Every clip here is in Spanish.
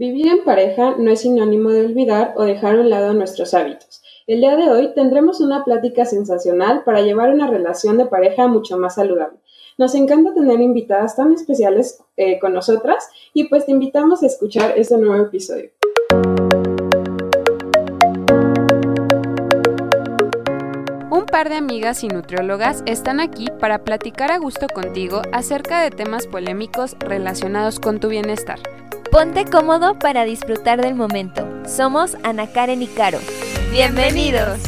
Vivir en pareja no es sinónimo de olvidar o dejar a un lado nuestros hábitos. El día de hoy tendremos una plática sensacional para llevar una relación de pareja mucho más saludable. Nos encanta tener invitadas tan especiales eh, con nosotras y pues te invitamos a escuchar este nuevo episodio. Un par de amigas y nutriólogas están aquí para platicar a gusto contigo acerca de temas polémicos relacionados con tu bienestar. Ponte cómodo para disfrutar del momento. Somos Ana Karen y Caro. ¡Bienvenidos!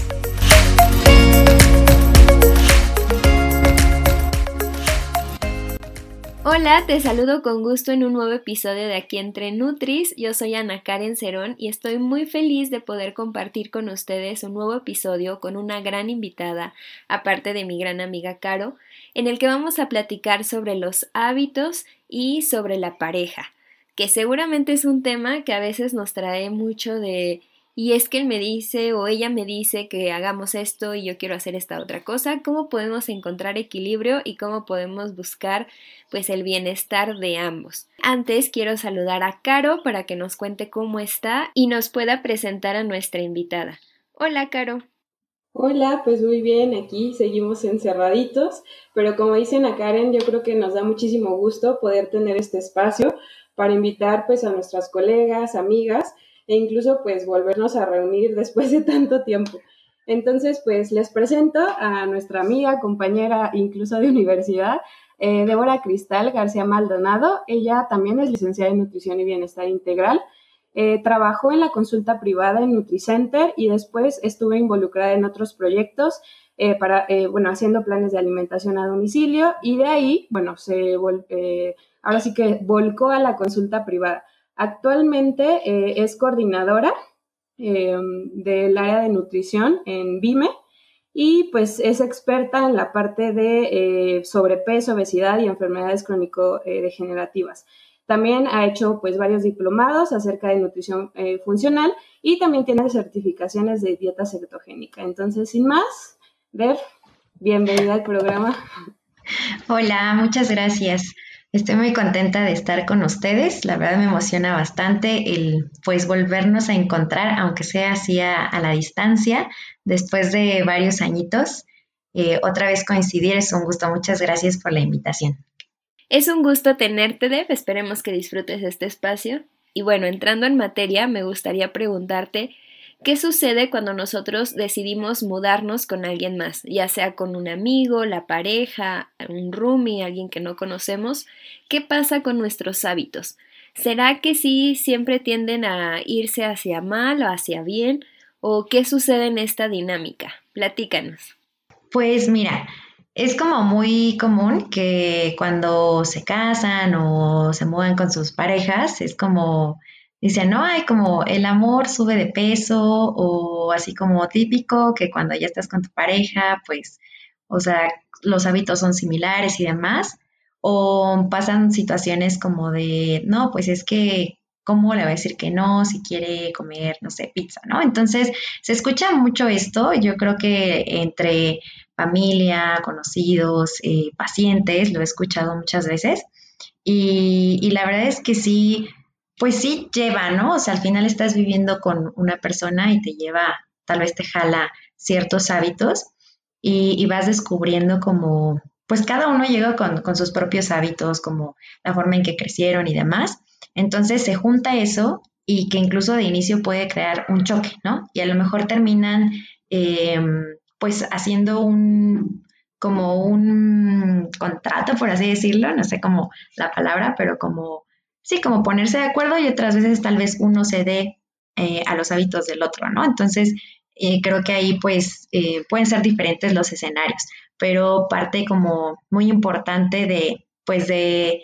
Hola, te saludo con gusto en un nuevo episodio de Aquí entre Nutris. Yo soy Ana Karen Cerón y estoy muy feliz de poder compartir con ustedes un nuevo episodio con una gran invitada, aparte de mi gran amiga Caro, en el que vamos a platicar sobre los hábitos y sobre la pareja seguramente es un tema que a veces nos trae mucho de y es que él me dice o ella me dice que hagamos esto y yo quiero hacer esta otra cosa, cómo podemos encontrar equilibrio y cómo podemos buscar pues el bienestar de ambos. Antes quiero saludar a Caro para que nos cuente cómo está y nos pueda presentar a nuestra invitada. Hola Caro. Hola, pues muy bien, aquí seguimos encerraditos, pero como dicen a Karen, yo creo que nos da muchísimo gusto poder tener este espacio para invitar pues a nuestras colegas, amigas e incluso pues volvernos a reunir después de tanto tiempo. Entonces pues les presento a nuestra amiga, compañera incluso de universidad, eh, Débora Cristal García Maldonado. Ella también es licenciada en nutrición y bienestar integral. Eh, trabajó en la consulta privada en NutriCenter y después estuve involucrada en otros proyectos eh, para, bueno, haciendo planes de alimentación a domicilio y de ahí, bueno, se ahora sí que volcó a la consulta privada. Actualmente eh, es coordinadora eh, del área de nutrición en BIME y pues es experta en la parte de eh, sobrepeso, obesidad y enfermedades crónico-degenerativas. También ha hecho pues varios diplomados acerca de nutrición funcional y también tiene certificaciones de dieta cetogénica. Entonces, sin más, Ver, bienvenida al programa. Hola, muchas gracias. Estoy muy contenta de estar con ustedes. La verdad me emociona bastante el pues volvernos a encontrar, aunque sea así a, la distancia, después de varios añitos. Eh, otra vez coincidir es un gusto. Muchas gracias por la invitación. Es un gusto tenerte, Deb. Esperemos que disfrutes este espacio. Y bueno, entrando en materia, me gustaría preguntarte ¿Qué sucede cuando nosotros decidimos mudarnos con alguien más, ya sea con un amigo, la pareja, un roomie, alguien que no conocemos? ¿Qué pasa con nuestros hábitos? ¿Será que sí siempre tienden a irse hacia mal o hacia bien? ¿O qué sucede en esta dinámica? Platícanos. Pues mira, es como muy común que cuando se casan o se mudan con sus parejas, es como Dice, no hay como el amor sube de peso o así como típico que cuando ya estás con tu pareja, pues, o sea, los hábitos son similares y demás. O pasan situaciones como de, no, pues es que, ¿cómo le va a decir que no si quiere comer, no sé, pizza, ¿no? Entonces, se escucha mucho esto, yo creo que entre familia, conocidos, eh, pacientes, lo he escuchado muchas veces. Y, y la verdad es que sí, pues sí lleva, ¿no? O sea, al final estás viviendo con una persona y te lleva, tal vez te jala ciertos hábitos y, vas descubriendo como, pues cada uno llega con, sus propios hábitos, como la forma en que crecieron y demás. Entonces se junta eso y que incluso de inicio puede crear un choque, ¿no? Y a lo mejor terminan em, pues haciendo un, como un contrato, por así decirlo, no sé cómo la palabra, pero como sí, como ponerse de acuerdo y otras veces tal vez uno se dé eh, a los hábitos del otro, ¿no? Entonces, eh, creo que ahí pues eh, pueden ser diferentes los escenarios, pero parte como muy importante de, pues de,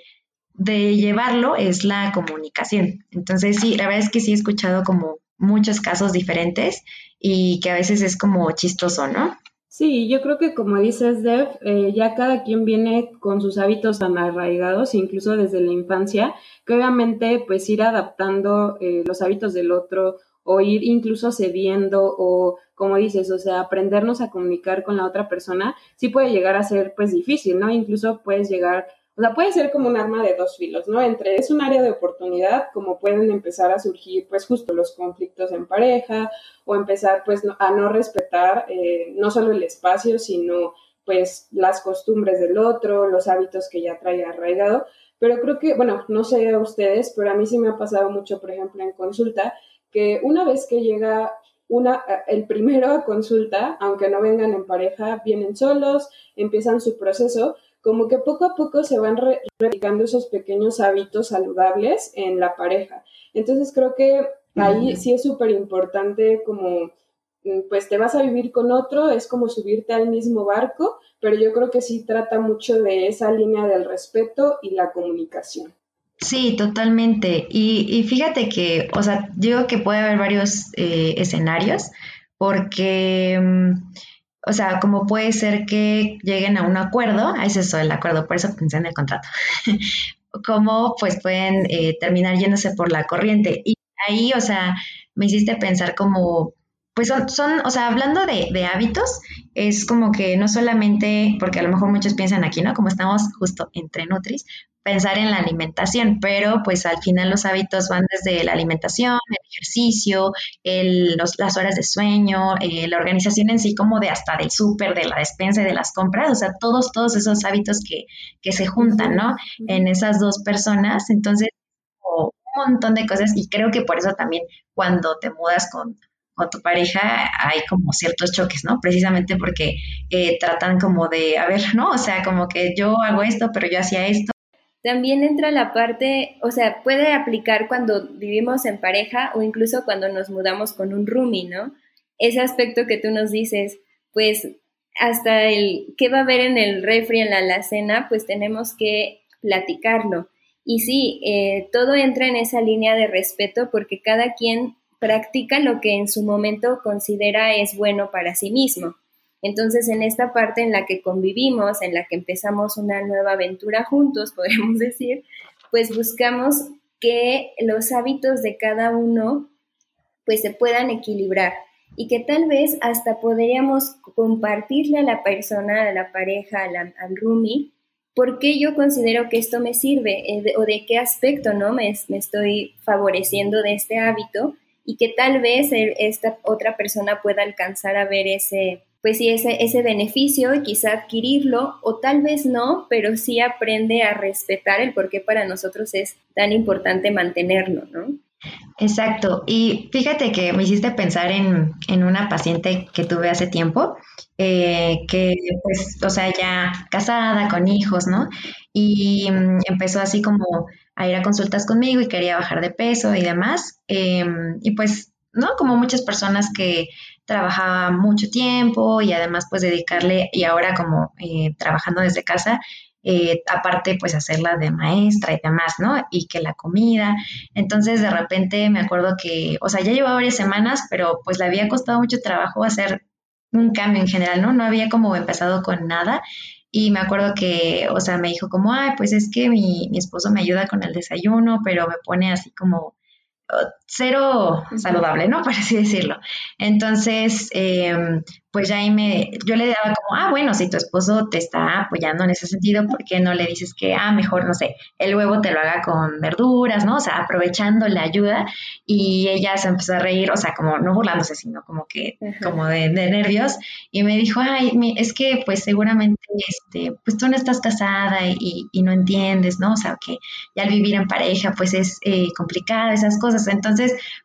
de llevarlo es la comunicación. Entonces, sí, la verdad es que sí he escuchado como muchos casos diferentes y que a veces es como chistoso, ¿no? Sí, yo creo que como dices, Dev, eh, ya cada quien viene con sus hábitos tan arraigados, incluso desde la infancia, que obviamente pues ir adaptando eh, los hábitos del otro o ir incluso cediendo o como dices, o sea, aprendernos a comunicar con la otra persona, sí puede llegar a ser pues difícil, ¿no? Incluso puedes llegar o sea, puede ser como un arma de dos filos, ¿no? Entre es un área de oportunidad, como pueden empezar a surgir, pues justo los conflictos en pareja o empezar, pues, a no respetar eh, no solo el espacio, sino, pues, las costumbres del otro, los hábitos que ya trae arraigado. Pero creo que, bueno, no sé a ustedes, pero a mí sí me ha pasado mucho, por ejemplo, en consulta, que una vez que llega una, el primero a consulta, aunque no vengan en pareja, vienen solos, empiezan su proceso, como que poco a poco se van replicando esos pequeños hábitos saludables en la pareja. Entonces creo que ahí sí es súper importante como, mm, pues te vas a vivir con otro, es como subirte al mismo barco, pero yo creo que sí trata mucho de esa línea del respeto y la comunicación. Sí, totalmente. Y, fíjate que, o sea, digo que puede haber varios eh, escenarios, porque... Mm, o sea, como puede ser que lleguen a un acuerdo, a ese es el acuerdo, por eso pensé en el contrato, como pues pueden eh, terminar yéndose por la corriente. Y ahí, o sea, me hiciste pensar como, pues son, son o sea, hablando de, de, hábitos, es como que no solamente, porque a lo mejor muchos piensan aquí, ¿no? Como estamos justo entre Nutris, pensar en la alimentación, pero pues al final los hábitos van desde la alimentación, el ejercicio, las horas de sueño, eh, la organización en sí como de hasta del súper, de la despensa y de las compras, o sea, todos, todos esos hábitos que, que se juntan, ¿no? En esas dos personas, entonces, un montón de cosas y creo que por eso también cuando te mudas con, con tu pareja hay como ciertos choques, ¿no? Precisamente porque eh, tratan como de, a ver, ¿no? O sea, como que yo hago esto, pero yo hacía esto, también entra la parte, o sea, puede aplicar cuando vivimos en pareja o incluso cuando nos mudamos con un roomie, ¿no? Ese aspecto que tú nos dices, pues hasta el qué va a haber en el refri, en la alacena, pues tenemos que platicarlo. Y sí, eh, todo entra en esa línea de respeto porque cada quien practica lo que en su momento considera es bueno para sí mismo. Entonces, en esta parte en la que convivimos, en la que empezamos una nueva aventura juntos, podemos decir, pues buscamos que los hábitos de cada uno pues se puedan equilibrar y que tal vez hasta podríamos compartirle a la persona, a la pareja, al roomie, por qué yo considero que esto me sirve eh, o de qué aspecto no me, estoy favoreciendo de este hábito y que tal vez esta otra persona pueda alcanzar a ver ese, pues sí, ese, ese beneficio y quizá adquirirlo, o tal vez no, pero sí aprende a respetar el por qué para nosotros es tan importante mantenerlo, ¿no? Exacto. Y fíjate que me hiciste pensar en, una paciente que tuve hace tiempo, eh, que pues, o sea, ya casada, con hijos, ¿no? Y mm, empezó así como a ir a consultas conmigo y quería bajar de peso y demás. Em, y pues, ¿no? Como muchas personas que trabajaba mucho tiempo y además pues dedicarle, y ahora como eh, trabajando desde casa, eh, aparte pues hacerla de maestra y demás, ¿no? Y que la comida. Entonces de repente me acuerdo que, o sea, ya llevaba varias semanas, pero pues le había costado mucho trabajo hacer un cambio en general, ¿no? No había como empezado con nada. Y me acuerdo que, o sea, me dijo como, ay, pues es que mi, mi esposo me ayuda con el desayuno, pero me pone así como cero saludable, ¿no? Por así decirlo. Entonces, eh, pues ya ahí me, yo le daba como, ah, bueno, si tu esposo te está apoyando en ese sentido, ¿por qué no le dices que, ah, mejor, no sé, el huevo te lo haga con verduras, ¿no? O sea, aprovechando la ayuda y ella se empezó a reír, o sea, como no burlándose, sino como que, como de, nervios y me dijo, ay, es que pues seguramente, este, pues tú no estás casada y, y no entiendes, ¿no? O sea, que ya al vivir en pareja, pues es eh, complicado esas cosas. Entonces,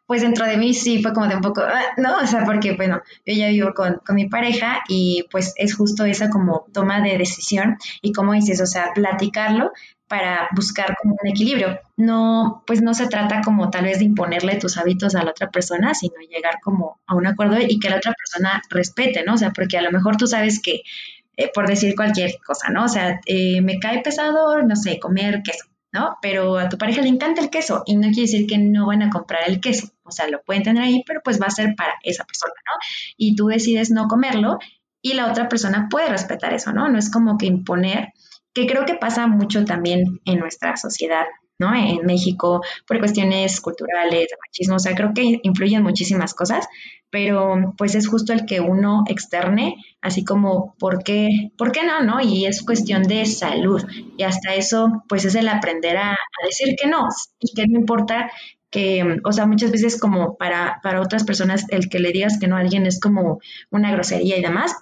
pues dentro de mí sí fue como de un poco, ah, ¿no? O sea, porque, bueno, yo ya vivo con, con mi pareja y pues es justo esa como toma de decisión y como dices, o sea, platicarlo para buscar como un equilibrio. No, pues no se trata como tal vez de imponerle tus hábitos a la otra persona, sino llegar como a un acuerdo y que la otra persona respete, ¿no? O sea, porque a lo mejor tú sabes que, eh, por decir cualquier cosa, ¿no? O sea, eh, me cae pesado, no sé, comer queso ¿no? Pero a tu pareja le encanta el queso y no quiere decir que no van a comprar el queso, o sea, lo pueden tener ahí, pero pues va a ser para esa persona, ¿no? Y tú decides no comerlo y la otra persona puede respetar eso, ¿no? No es como que imponer, que creo que pasa mucho también en nuestra sociedad ¿no? En México, por cuestiones culturales, de machismo, o sea, creo que influyen muchísimas cosas, pero pues es justo el que uno externe, así como, ¿por qué, ¿por qué no, no? Y es cuestión de salud, y hasta eso, pues es el aprender a, decir que no, y que no importa que, o sea, muchas veces como para, para otras personas el que le digas que no a alguien es como una grosería y demás,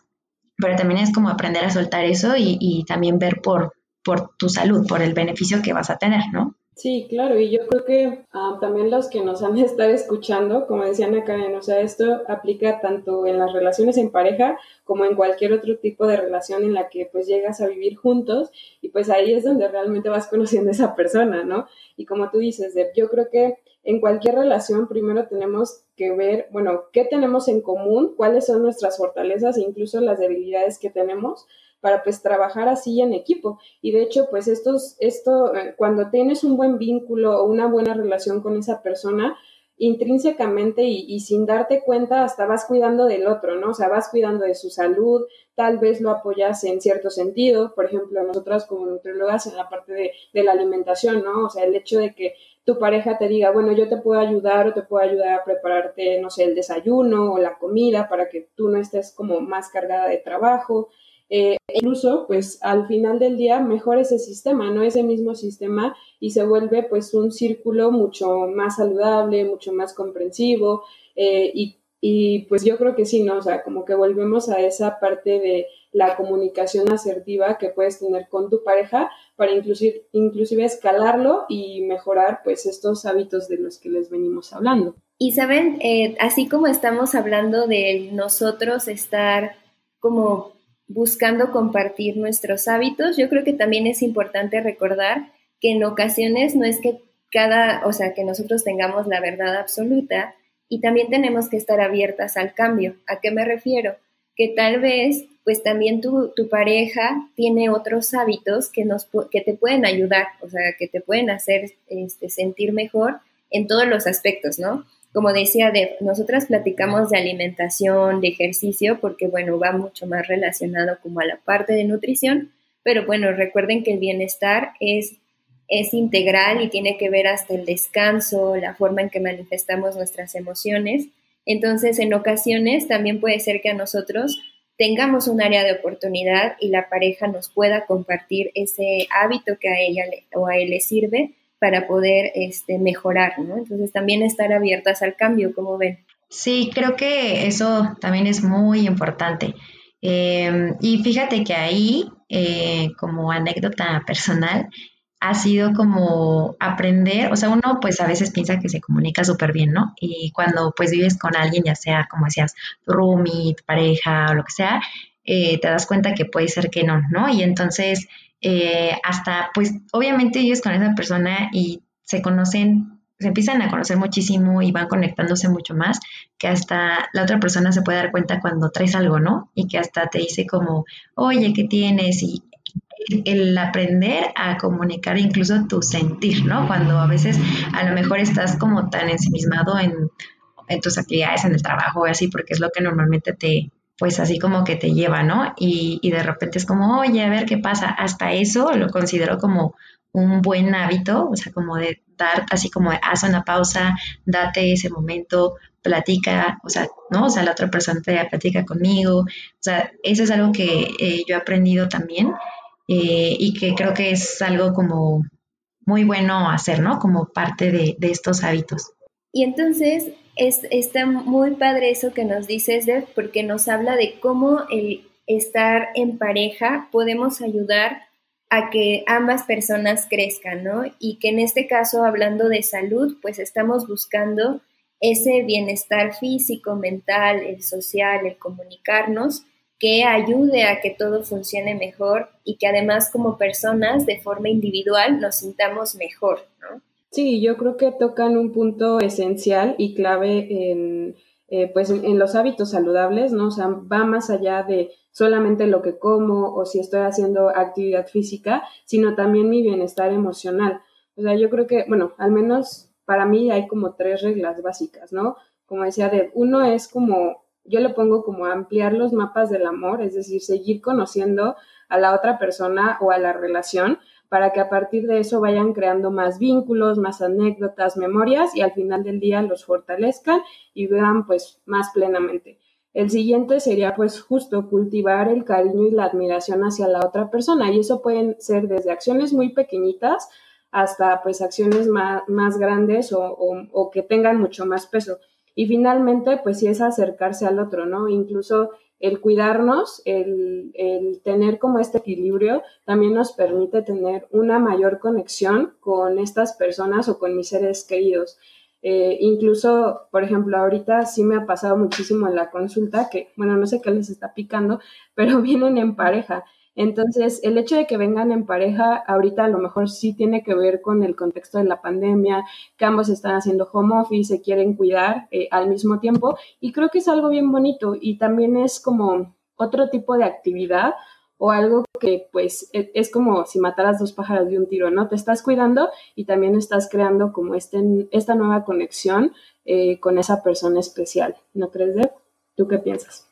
pero también es como aprender a soltar eso y, y también ver por, por tu salud, por el beneficio que vas a tener, ¿no? Sí, claro, y yo creo que ah, también los que nos han estar escuchando, como decía Ana Karen, o sea, esto aplica tanto en las relaciones en pareja como en cualquier otro tipo de relación en la que pues llegas a vivir juntos y pues ahí es donde realmente vas conociendo a esa persona, ¿no? Y como tú dices, yo creo que en cualquier relación primero tenemos que ver, bueno, qué tenemos en común, cuáles son nuestras fortalezas e incluso las debilidades que tenemos para pues trabajar así en equipo. Y de hecho, pues estos, esto, eh, cuando tienes un buen vínculo o una buena relación con esa persona, intrínsecamente y, sin darte cuenta hasta vas cuidando del otro, ¿no? O sea, vas cuidando de su salud, tal vez lo apoyas en cierto sentido, por ejemplo, nosotras como nutriólogas en la parte de, de la alimentación, ¿no? O sea, el hecho de que tu pareja te diga, bueno, yo te puedo ayudar o te puedo ayudar a prepararte, no sé, el desayuno o la comida para que tú no estés como más cargada de trabajo. Eh, incluso, pues al final del día, mejor ese sistema, ¿no? Ese mismo sistema y se vuelve pues un círculo mucho más saludable, mucho más comprensivo eh, y, y, pues yo creo que sí, ¿no? O sea, como que volvemos a esa parte de la comunicación asertiva que puedes tener con tu pareja para inclusive, inclusive escalarlo y mejorar pues estos hábitos de los que les venimos hablando. Y saben, eh, así como estamos hablando de nosotros estar como buscando compartir nuestros hábitos, yo creo que también es importante recordar que en ocasiones no es que cada, o sea, que nosotros tengamos la verdad absoluta y también tenemos que estar abiertas al cambio. ¿A qué me refiero? Que tal vez, pues también tu, tu pareja tiene otros hábitos que, nos, que te pueden ayudar, o sea, que te pueden hacer este, sentir mejor en todos los aspectos, ¿no? Como decía, de, nosotras platicamos de alimentación, de ejercicio, porque bueno, va mucho más relacionado como a la parte de nutrición, pero bueno, recuerden que el bienestar es, es integral y tiene que ver hasta el descanso, la forma en que manifestamos nuestras emociones. Entonces, en ocasiones también puede ser que a nosotros tengamos un área de oportunidad y la pareja nos pueda compartir ese hábito que a ella o a él le sirve para poder este, mejorar, ¿no? Entonces también estar abiertas al cambio, como ven. Sí, creo que eso también es muy importante. Em, y fíjate que ahí, eh, como anécdota personal, ha sido como aprender, o sea, uno pues a veces piensa que se comunica súper bien, ¿no? Y cuando pues vives con alguien, ya sea como decías, tu roomie, pareja o lo que sea, eh, te das cuenta que puede ser que no, ¿no? Y entonces eh, hasta, pues, obviamente ellos con esa persona y se conocen, se empiezan a conocer muchísimo y van conectándose mucho más, que hasta la otra persona se puede dar cuenta cuando traes algo, ¿no? Y que hasta te dice como, oye, ¿qué tienes? Y el aprender a comunicar incluso tu sentir, ¿no? Cuando a veces a lo mejor estás como tan ensimismado en, en tus actividades, en el trabajo así, porque es lo que normalmente te, pues así como que te lleva, ¿no? Y, y, de repente es como, oye, a ver qué pasa. Hasta eso lo considero como un buen hábito, o sea, como de dar, así como haz una pausa, date ese momento, platica, o sea, ¿no? O sea, la otra persona te platica conmigo, o sea, eso es algo que eh, yo he aprendido también eh, y que creo que es algo como muy bueno hacer, ¿no? Como parte de, de estos hábitos. Y entonces, es, está muy padre eso que nos dices, Dev, porque nos habla de cómo el estar en pareja podemos ayudar a que ambas personas crezcan, ¿no? Y que en este caso, hablando de salud, pues estamos buscando ese bienestar físico, mental, el social, el comunicarnos, que ayude a que todo funcione mejor y que además como personas de forma individual nos sintamos mejor, ¿no? Sí, yo creo que tocan un punto esencial y clave en, eh, pues en, los hábitos saludables, ¿no? O sea, va más allá de solamente lo que como o si estoy haciendo actividad física, sino también mi bienestar emocional. O sea, yo creo que, bueno, al menos para mí hay como tres reglas básicas, ¿no? Como decía de uno es como, yo le pongo como ampliar los mapas del amor, es decir, seguir conociendo a la otra persona o a la relación para que a partir de eso vayan creando más vínculos, más anécdotas, memorias y al final del día los fortalezcan y vean pues más plenamente. El siguiente sería pues justo cultivar el cariño y la admiración hacia la otra persona y eso pueden ser desde acciones muy pequeñitas hasta pues acciones más, grandes o, o, que tengan mucho más peso. Y finalmente pues sí es acercarse al otro, ¿no? Incluso el cuidarnos, el, el, tener como este equilibrio, también nos permite tener una mayor conexión con estas personas o con mis seres queridos. Eh, incluso, por ejemplo, ahorita sí me ha pasado muchísimo en la consulta que, bueno, no sé qué les está picando, pero vienen en pareja. Entonces, el hecho de que vengan en pareja, ahorita a lo mejor sí tiene que ver con el contexto de la pandemia, que ambos están haciendo home office, se quieren cuidar eh, al mismo tiempo, y creo que es algo bien bonito y también es como otro tipo de actividad o algo que pues e, es como si mataras dos pájaros de un tiro, ¿no? Te estás cuidando y también estás creando como este, esta nueva conexión eh, con esa persona especial, ¿no crees, Deb? ¿Tú qué piensas?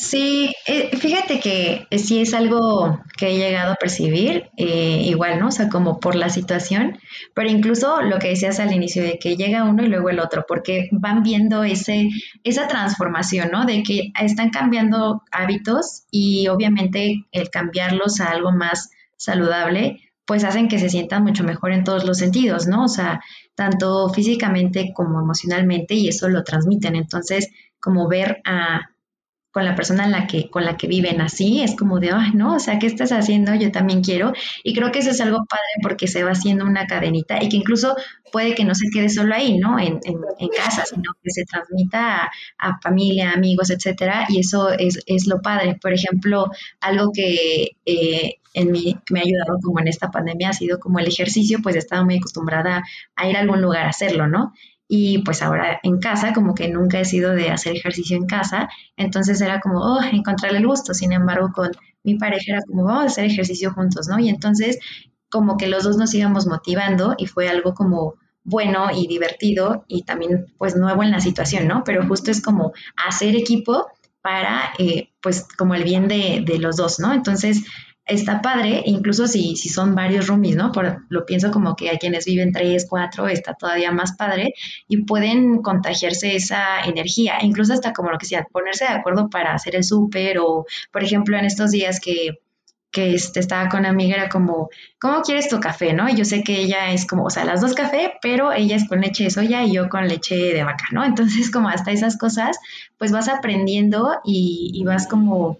Sí, eh, fíjate que sí es algo que he llegado a percibir, eh, igual, ¿no? O sea, como por la situación, pero incluso lo que decías al inicio de que llega uno y luego el otro, porque van viendo ese, esa transformación, ¿no? De que están cambiando hábitos y obviamente el cambiarlos a algo más saludable, pues hacen que se sientan mucho mejor en todos los sentidos, ¿no? O sea, tanto físicamente como emocionalmente y eso lo transmiten. Entonces, como ver a con la persona en la que, con la que viven así, es como de, ay, no, o sea, ¿qué estás haciendo? Yo también quiero. Y creo que eso es algo padre porque se va haciendo una cadenita y que incluso puede que no se quede solo ahí, ¿no? En, en, casa, sino que se transmita a, familia, amigos, etcétera. Y eso es, es, lo padre. Por ejemplo, algo que eh, en mí me ha ayudado como en esta pandemia ha sido como el ejercicio, pues he estado muy acostumbrada a ir a algún lugar a hacerlo, ¿no? Y pues ahora en casa, como que nunca he sido de hacer ejercicio en casa, entonces era como, oh, encontrarle el gusto, sin embargo con mi pareja era como, vamos a hacer ejercicio juntos, ¿no? Y entonces como que los dos nos íbamos motivando y fue algo como bueno y divertido y también pues nuevo en la situación, ¿no? Pero justo es como hacer equipo para eh, pues como el bien de, de los dos, ¿no? Entonces está padre, incluso si, si son varios roomies, ¿no? Por, lo pienso como que hay quienes viven tres, cuatro, está todavía más padre y pueden contagiarse esa energía, incluso hasta como lo que sea, ponerse de acuerdo para hacer el súper o, por ejemplo, en estos días que que este, estaba con amiga, era como, ¿cómo quieres tu café? ¿No? Y yo sé que ella es como, o sea, las dos café, pero ella es con leche de soya y yo con leche de vaca, ¿no? Entonces, como hasta esas cosas, pues vas aprendiendo y vas como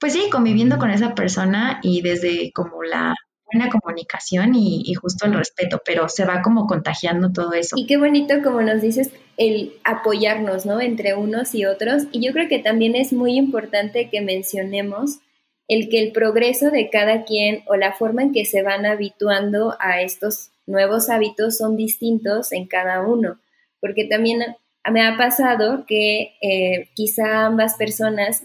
pues sí, conviviendo con esa persona y desde como la buena comunicación y, justo el respeto, pero se va como contagiando todo eso. Y qué bonito, como nos dices, el apoyarnos, ¿no? Entre unos y otros. Y yo creo que también es muy importante que mencionemos el que el progreso de cada quien o la forma en que se van habituando a estos nuevos hábitos son distintos en cada uno, porque también me ha pasado que eh, quizá ambas personas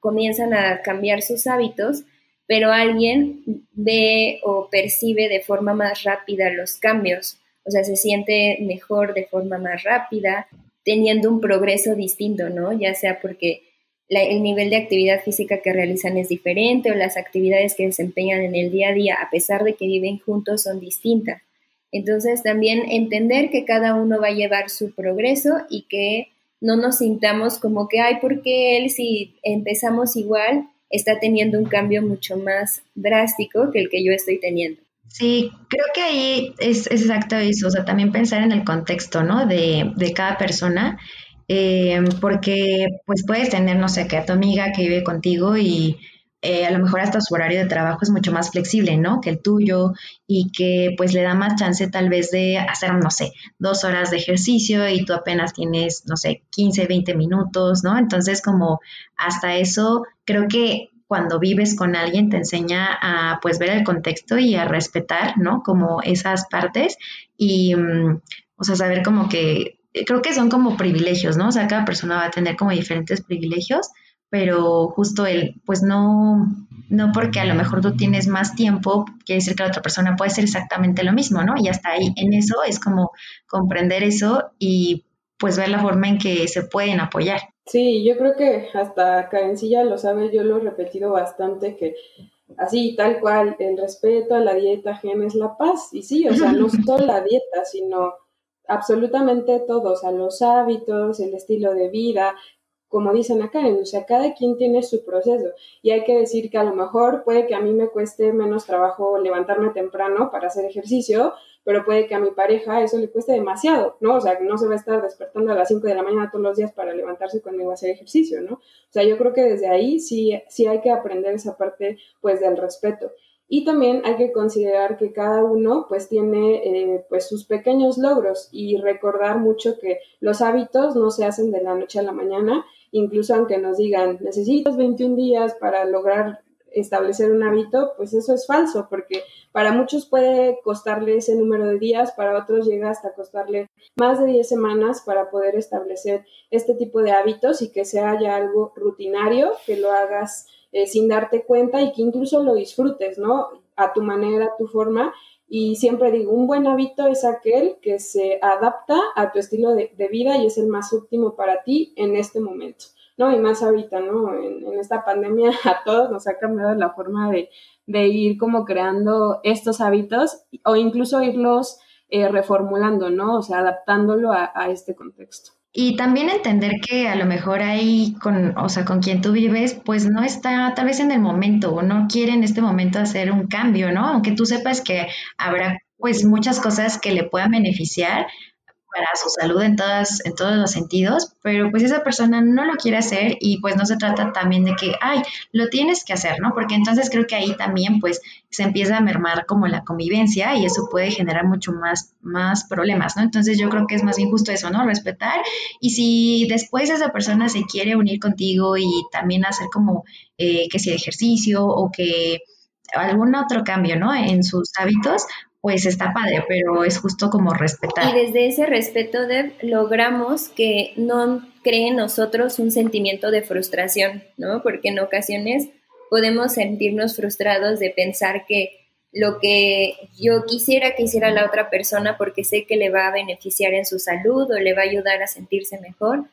comienzan a cambiar sus hábitos, pero alguien ve o percibe de forma más rápida los cambios, o sea, se siente mejor de forma más rápida, teniendo un progreso distinto, ¿no? Ya sea porque el nivel de actividad física que realizan es diferente o las actividades que desempeñan en el día a día, a pesar de que viven juntos, son distintas. Entonces, también entender que cada uno va a llevar su progreso y que no nos sintamos como que, ay, porque él si empezamos igual está teniendo un cambio mucho más drástico que el que yo estoy teniendo. Sí, creo que ahí es, exacto eso, o sea, también pensar en el contexto, ¿no? De, de cada persona, eh, porque pues puedes tener, no sé, que a tu amiga que vive contigo y eh, a lo mejor hasta su horario de trabajo es mucho más flexible, ¿no? Que el tuyo y que pues le da más chance tal vez de hacer, no sé, dos horas de ejercicio y tú apenas tienes, no sé, 15, 20 minutos, ¿no? Entonces como hasta eso creo que cuando vives con alguien te enseña a pues ver el contexto y a respetar, ¿no? Como esas partes y, mm, o sea, saber como que, creo que son como privilegios, ¿no? O sea, cada persona va a tener como diferentes privilegios pero justo el, pues no, no porque a lo mejor tú tienes más tiempo, quiere decir que la otra persona puede hacer exactamente lo mismo, ¿no? Y hasta ahí, en eso es como comprender eso y pues ver la forma en que se pueden apoyar. Sí, yo creo que hasta Karencilla lo sabe, yo lo he repetido bastante, que así, tal cual, el respeto a la dieta gen es la paz. Y sí, o sea, no solo la dieta, sino absolutamente todo, o sea, los hábitos, el estilo de vida, como dicen acá, o sea, cada quien tiene su proceso y hay que decir que a lo mejor puede que a mí me cueste menos trabajo levantarme temprano para hacer ejercicio, pero puede que a mi pareja eso le cueste demasiado, ¿no? O sea, no se va a estar despertando a las 5 de la mañana todos los días para levantarse conmigo a hacer ejercicio, ¿no? O sea, yo creo que desde ahí sí, sí hay que aprender esa parte, pues, del respeto. Y también hay que considerar que cada uno pues tiene eh, pues sus pequeños logros y recordar mucho que los hábitos no se hacen de la noche a la mañana, incluso aunque nos digan necesitas 21 días para lograr establecer un hábito, pues eso es falso, porque para muchos puede costarle ese número de días, para otros llega hasta costarle más de 10 semanas para poder establecer este tipo de hábitos y que sea ya algo rutinario, que lo hagas eh, sin darte cuenta y que incluso lo disfrutes, ¿no? A tu manera, a tu forma. Y siempre digo, un buen hábito es aquel que se adapta a tu estilo de, vida y es el más óptimo para ti en este momento, ¿no? Y más ahorita, ¿no? En, esta pandemia a todos nos ha cambiado la forma de, ir como creando estos hábitos o incluso irlos eh, reformulando, ¿no? O sea, adaptándolo a este contexto. Y también entender que a lo mejor ahí con, o sea, con quien tú vives, pues no está tal vez en el momento o no quiere en este momento hacer un cambio, ¿no? Aunque tú sepas que habrá pues muchas cosas que le puedan beneficiar, para su salud en, todas, en todos los sentidos, pero pues esa persona no lo quiere hacer y pues no se trata también de que, ay, lo tienes que hacer, ¿no? Porque entonces creo que ahí también pues se empieza a mermar como la convivencia y eso puede generar mucho más, más problemas, ¿no? Entonces yo creo que es más injusto eso, ¿no? Respetar y si después esa persona se quiere unir contigo y también hacer como eh, que sea ejercicio o que algún otro cambio, ¿no? En sus hábitos, pues está padre, pero es justo como respetar. Y desde ese respeto, Deb, logramos que no cree en nosotros un sentimiento de frustración, ¿no? Porque en ocasiones podemos sentirnos frustrados de pensar que lo que yo quisiera que hiciera la otra persona porque sé que le va a beneficiar en su salud o le va a ayudar a sentirse mejor,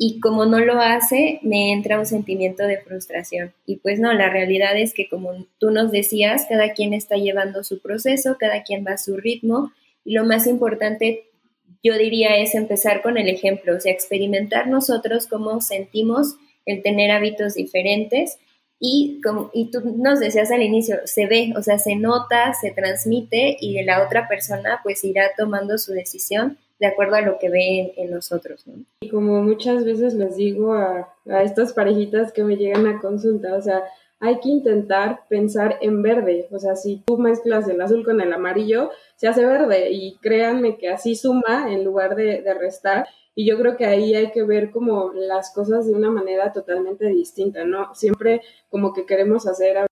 y como no lo hace, me entra un sentimiento de frustración. Y pues no, la realidad es que como tú nos decías, cada quien está llevando su proceso, cada quien va a su ritmo y lo más importante, yo diría, es empezar con el ejemplo, o sea, experimentar nosotros cómo sentimos el tener hábitos diferentes y, como, y tú nos decías al inicio, se ve, o sea, se nota, se transmite y la otra persona pues irá tomando su decisión de acuerdo a lo que ven en, nosotros. ¿no? Y como muchas veces les digo a, a estas parejitas que me llegan a consulta, o sea, hay que intentar pensar en verde. O sea, si tú mezclas el azul con el amarillo, se hace verde. Y créanme que así suma en lugar de, de, restar. Y yo creo que ahí hay que ver como las cosas de una manera totalmente distinta, ¿no? Siempre como que queremos hacer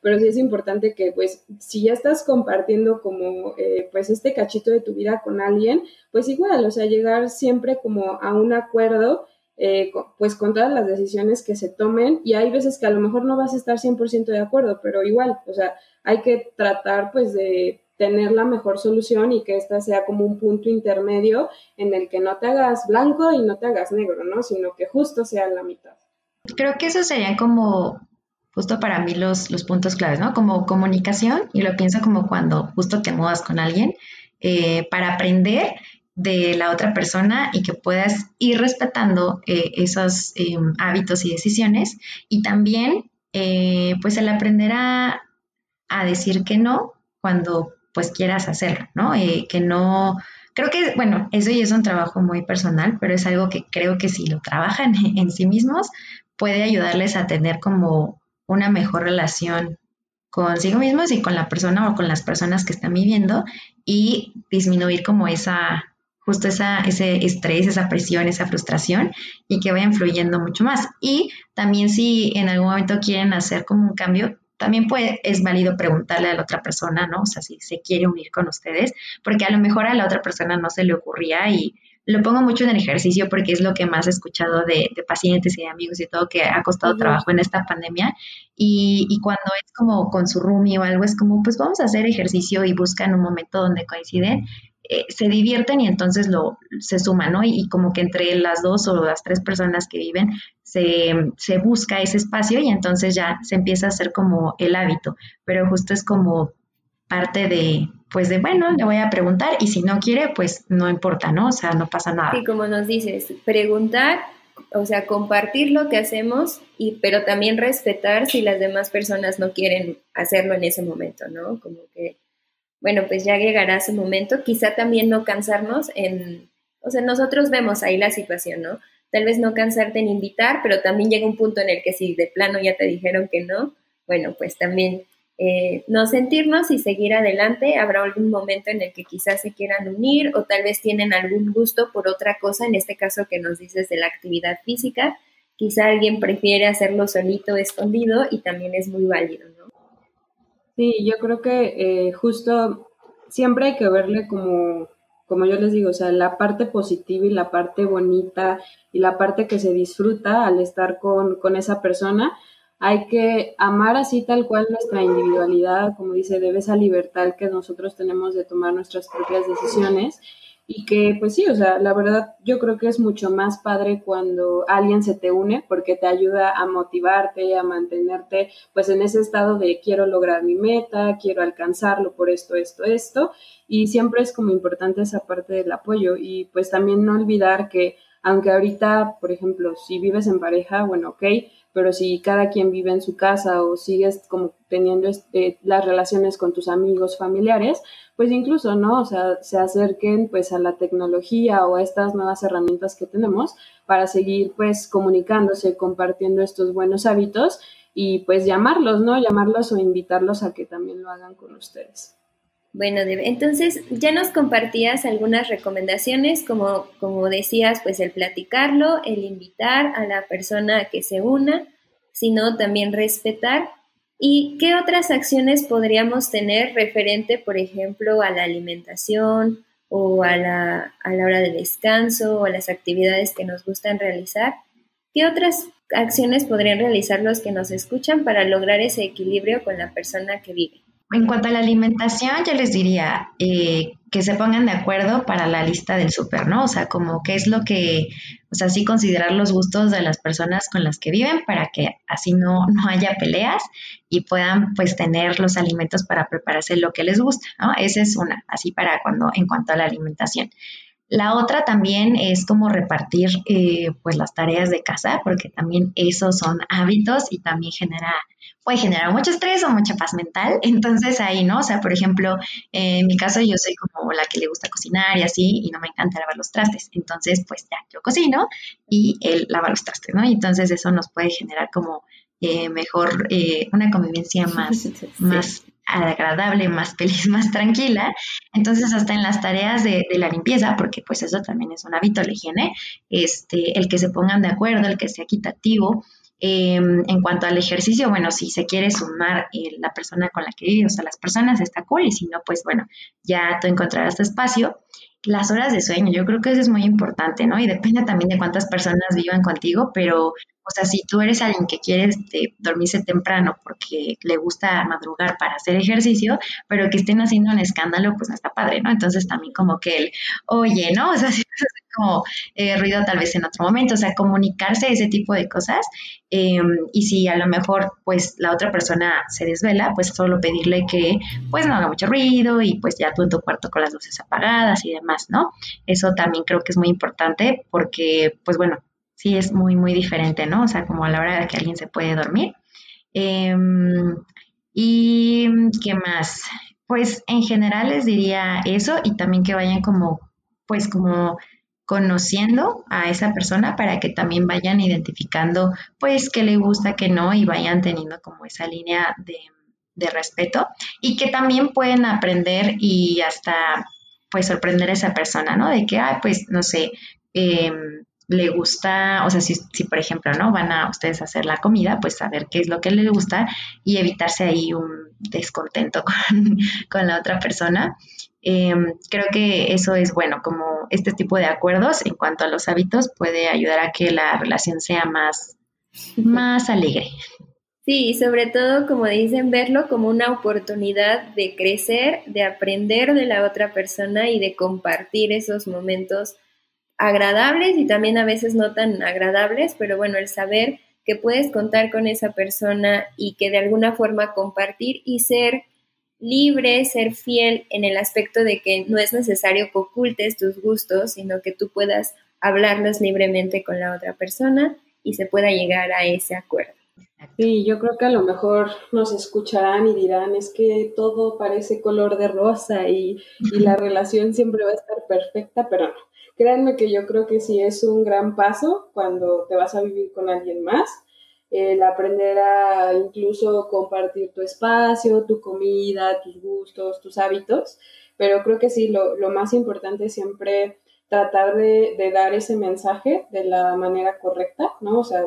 pero sí es importante que pues si ya estás compartiendo como eh, pues este cachito de tu vida con alguien, pues igual, o sea, llegar siempre como a un acuerdo eh, pues con todas las decisiones que se tomen y hay veces que a lo mejor no vas a estar 100% de acuerdo, pero igual, o sea, hay que tratar pues de tener la mejor solución y que esta sea como un punto intermedio en el que no te hagas blanco y no te hagas negro, ¿no? Sino que justo sea la mitad. Creo que eso sería como justo para mí los, los puntos claves, ¿no? Como comunicación, y lo pienso como cuando justo te mudas con alguien, eh, para aprender de la otra persona y que puedas ir respetando eh, esos em, hábitos y decisiones. Y también, eh, pues, el aprender a, a, decir que no cuando, pues, quieras hacerlo, ¿no? que no... Creo que, bueno, eso ya es un trabajo muy personal, pero es algo que creo que si lo trabajan en sí mismos, puede ayudarles a tener como una mejor relación consigo mismos y con la persona o con las personas que están viviendo y disminuir como esa, justo esa, ese estrés, esa presión, esa frustración y que vayan fluyendo mucho más. Y también si en algún momento quieren hacer como un cambio, también puede, es válido preguntarle a la otra persona, ¿no? O sea, si se quiere unir con ustedes, porque a lo mejor a la otra persona no se le ocurría y lo pongo mucho en el ejercicio porque es lo que más he escuchado de, pacientes y de amigos y todo que ha costado trabajo en esta pandemia. Y, y, cuando es como con su roomie o algo, es como, pues vamos a hacer ejercicio y buscan un momento donde coinciden. Eh, se divierten y entonces lo se suman, ¿no? Y, como que entre las dos o las tres personas que viven se, se busca ese espacio y entonces ya se empieza a hacer como el hábito, pero justo es como parte de, pues de, bueno, le voy a preguntar y si no quiere, pues no importa, ¿no? O sea, no pasa nada. Sí, como nos dices, preguntar, o sea, compartir lo que hacemos, y, pero también respetar si las demás personas no quieren hacerlo en ese momento, ¿no? Como que, bueno, pues ya llegará su momento, quizá también no cansarnos en, o sea, nosotros vemos ahí la situación, ¿no? Tal vez no cansarte en invitar, pero también llega un punto en el que si de plano ya te dijeron que no, bueno, pues también eh, no sentirnos y seguir adelante. Habrá algún momento en el que quizás se quieran unir o tal vez tienen algún gusto por otra cosa, en este caso que nos dices de la actividad física. Quizá alguien prefiere hacerlo solito, escondido y también es muy válido, ¿no? Sí, yo creo que eh, justo siempre hay que verle como, como yo les digo, o sea, la parte positiva y la parte bonita y la parte que se disfruta al estar con, con esa persona hay que amar así tal cual nuestra individualidad, como dice, debe esa libertad que nosotros tenemos de tomar nuestras propias decisiones y que pues sí, o sea, la verdad yo creo que es mucho más padre cuando alguien se te une porque te ayuda a motivarte, a mantenerte pues en ese estado de quiero lograr mi meta, quiero alcanzarlo por esto, esto, esto. Y siempre es como importante esa parte del apoyo. Y pues también no olvidar que aunque ahorita, por ejemplo, si vives en pareja, bueno, ok, pero si cada quien vive en su casa o sigues como teniendo este, las relaciones con tus amigos, familiares, pues incluso, ¿no? O sea, se acerquen pues a la tecnología o a estas nuevas herramientas que tenemos para seguir pues comunicándose, compartiendo estos buenos hábitos y pues llamarlos, ¿no? Llamarlos o invitarlos a que también lo hagan con ustedes. Bueno, entonces ya nos compartías algunas recomendaciones, como, como decías, pues el platicarlo, el invitar a la persona a que se una, sino también respetar. ¿Y qué otras acciones podríamos tener referente, por ejemplo, a la alimentación o a la, a la hora de descanso o a las actividades que nos gustan realizar? ¿Qué otras acciones podrían realizar los que nos escuchan para lograr ese equilibrio con la persona que vive? En cuanto a la alimentación, yo les diría eh, que se pongan de acuerdo para la lista del súper, ¿no? O sea, como qué es lo que, o sea, sí considerar los gustos de las personas con las que viven para que así no, no haya peleas y puedan pues tener los alimentos para prepararse lo que les gusta, ¿no? Esa es una, así para cuando, en cuanto a la alimentación. La otra también es como repartir eh, pues las tareas de casa, porque también esos son hábitos y también genera, puede generar mucho estrés o mucha paz mental. Entonces ahí, ¿no? O sea, por ejemplo, en mi caso yo soy como la que le gusta cocinar y así, y no me encanta lavar los trastes. Entonces, pues ya, yo cocino y él lava los trastes, ¿no? Y entonces eso nos puede generar como eh, mejor, eh, una convivencia más, más agradable, más feliz, más tranquila. Entonces, hasta en las tareas de, la limpieza, porque pues eso también es un hábito, la higiene, este, el que se pongan de acuerdo, el que sea equitativo. Em, en cuanto al ejercicio, bueno, si se quiere sumar eh, la persona con la que vive, o sea, las personas, está cool, y si no, pues bueno, ya tú encontrarás tu espacio. Las horas de sueño, yo creo que eso es muy importante, ¿no? Y depende también de cuántas personas vivan contigo, pero o sea, si tú eres alguien que quiere este, dormirse temprano porque le gusta madrugar para hacer ejercicio, pero que estén haciendo un escándalo, pues no está padre, ¿no? Entonces también como que el, oye, ¿no? O sea, si como eh, ruido tal vez en otro momento, o sea, comunicarse ese tipo de cosas. Em, y si a lo mejor pues la otra persona se desvela, pues solo pedirle que pues no haga mucho ruido y pues ya tú en tu cuarto con las luces apagadas y demás, ¿no? Eso también creo que es muy importante porque pues bueno, sí es muy, muy diferente, ¿no? O sea, como a la hora de que alguien se puede dormir. Em, y qué más? Pues en general les diría eso y también que vayan como, pues como conociendo a esa persona para que también vayan identificando pues qué le gusta, qué no y vayan teniendo como esa línea de, de respeto y que también pueden aprender y hasta pues sorprender a esa persona, ¿no? De que, ah, pues no sé, eh, le gusta, o sea, si, si, por ejemplo, ¿no? Van a ustedes a hacer la comida, pues saber qué es lo que le gusta y evitarse ahí un descontento con, la otra persona. Em, creo que eso es bueno, como este tipo de acuerdos en cuanto a los hábitos puede ayudar a que la relación sea más, más alegre. Sí, sobre todo, como dicen, verlo como una oportunidad de crecer, de aprender de la otra persona y de compartir esos momentos agradables y también a veces no tan agradables, pero bueno, el saber que puedes contar con esa persona y que de alguna forma compartir y ser libre, ser fiel en el aspecto de que no es necesario que ocultes tus gustos, sino que tú puedas hablarlos libremente con la otra persona y se pueda llegar a ese acuerdo. Sí, yo creo que a lo mejor nos escucharán y dirán, es que todo parece color de rosa y, la relación siempre va a estar perfecta, pero no. Créanme que yo creo que sí es un gran paso cuando te vas a vivir con alguien más, el aprender a incluso compartir tu espacio, tu comida, tus gustos, tus hábitos, pero creo que sí, lo, lo más importante es siempre tratar de, de dar ese mensaje de la manera correcta, ¿no? O sea,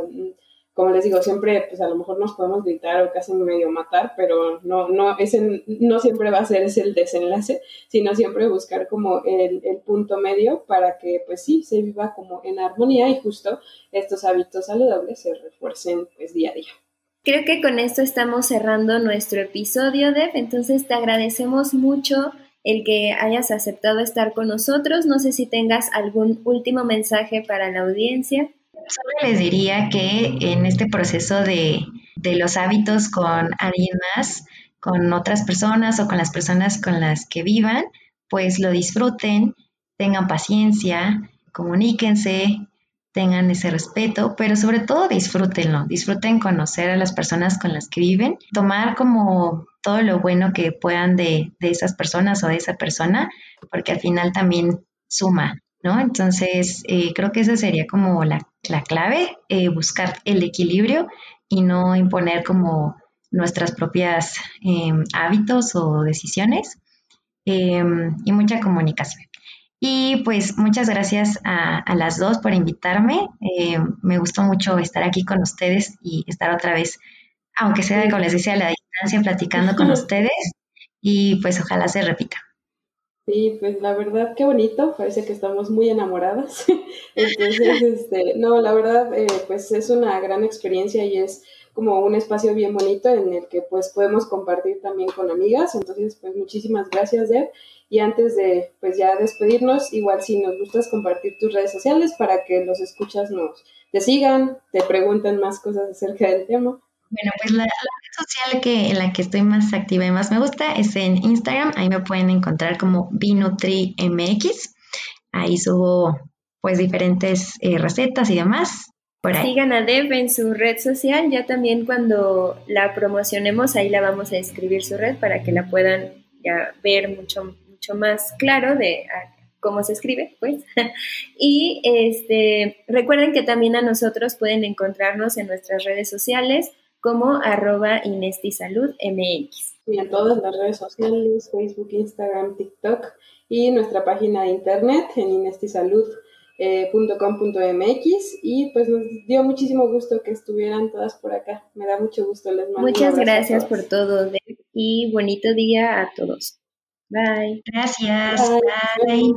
como les digo, siempre, pues a lo mejor nos podemos gritar o casi medio matar, pero no, no, ese no siempre va a ser ese el desenlace, sino siempre buscar como el, el, punto medio para que, pues sí, se viva como en armonía y justo estos hábitos saludables se refuercen pues día a día. Creo que con esto estamos cerrando nuestro episodio, Deb, entonces te agradecemos mucho el que hayas aceptado estar con nosotros. No sé si tengas algún último mensaje para la audiencia. Solo les diría que en este proceso de, los hábitos con alguien más, con otras personas o con las personas con las que vivan, pues lo disfruten, tengan paciencia, comuníquense, tengan ese respeto, pero sobre todo disfrútenlo, disfruten conocer a las personas con las que viven, tomar como todo lo bueno que puedan de, de esas personas o de esa persona, porque al final también suma. ¿no? Entonces, eh, creo que esa sería como la, clave, eh, buscar el equilibrio y no imponer como nuestras propias em, hábitos o decisiones em, y mucha comunicación. Y pues muchas gracias a, las dos por invitarme. Em, me gustó mucho estar aquí con ustedes y estar otra vez, aunque sea, como les decía, a la distancia, platicando con ustedes. Y pues ojalá se repita. Sí, pues la verdad, qué bonito, parece que estamos muy enamoradas. Entonces, este, no, la verdad, eh, pues es una gran experiencia y es como un espacio bien bonito en el que pues podemos compartir también con amigas. Entonces, pues muchísimas gracias, Deb. Y antes de pues ya despedirnos, igual si nos gustas compartir tus redes sociales para que los escuchas nos te sigan, te pregunten más cosas acerca del tema. Bueno, pues la, red social que, en la que estoy más activa y más me gusta es en Instagram. Ahí me pueden encontrar como BinutriMX. Ahí subo pues diferentes eh, recetas y demás. Por ahí. Sigan a Deb en su red social. Ya también cuando la promocionemos, ahí la vamos a escribir su red para que la puedan ya ver mucho, mucho más claro de cómo se escribe, pues. y este, recuerden que también a nosotros pueden encontrarnos en nuestras redes sociales como arroba Inestisalud MX. Y en todas las redes sociales, Facebook, Instagram, TikTok y nuestra página de internet en inestisalud.com.mx y pues nos dio muchísimo gusto que estuvieran todas por acá. Me da mucho gusto, les mando Muchas gracias por todo y bonito día a todos. Bye. Gracias. Bye.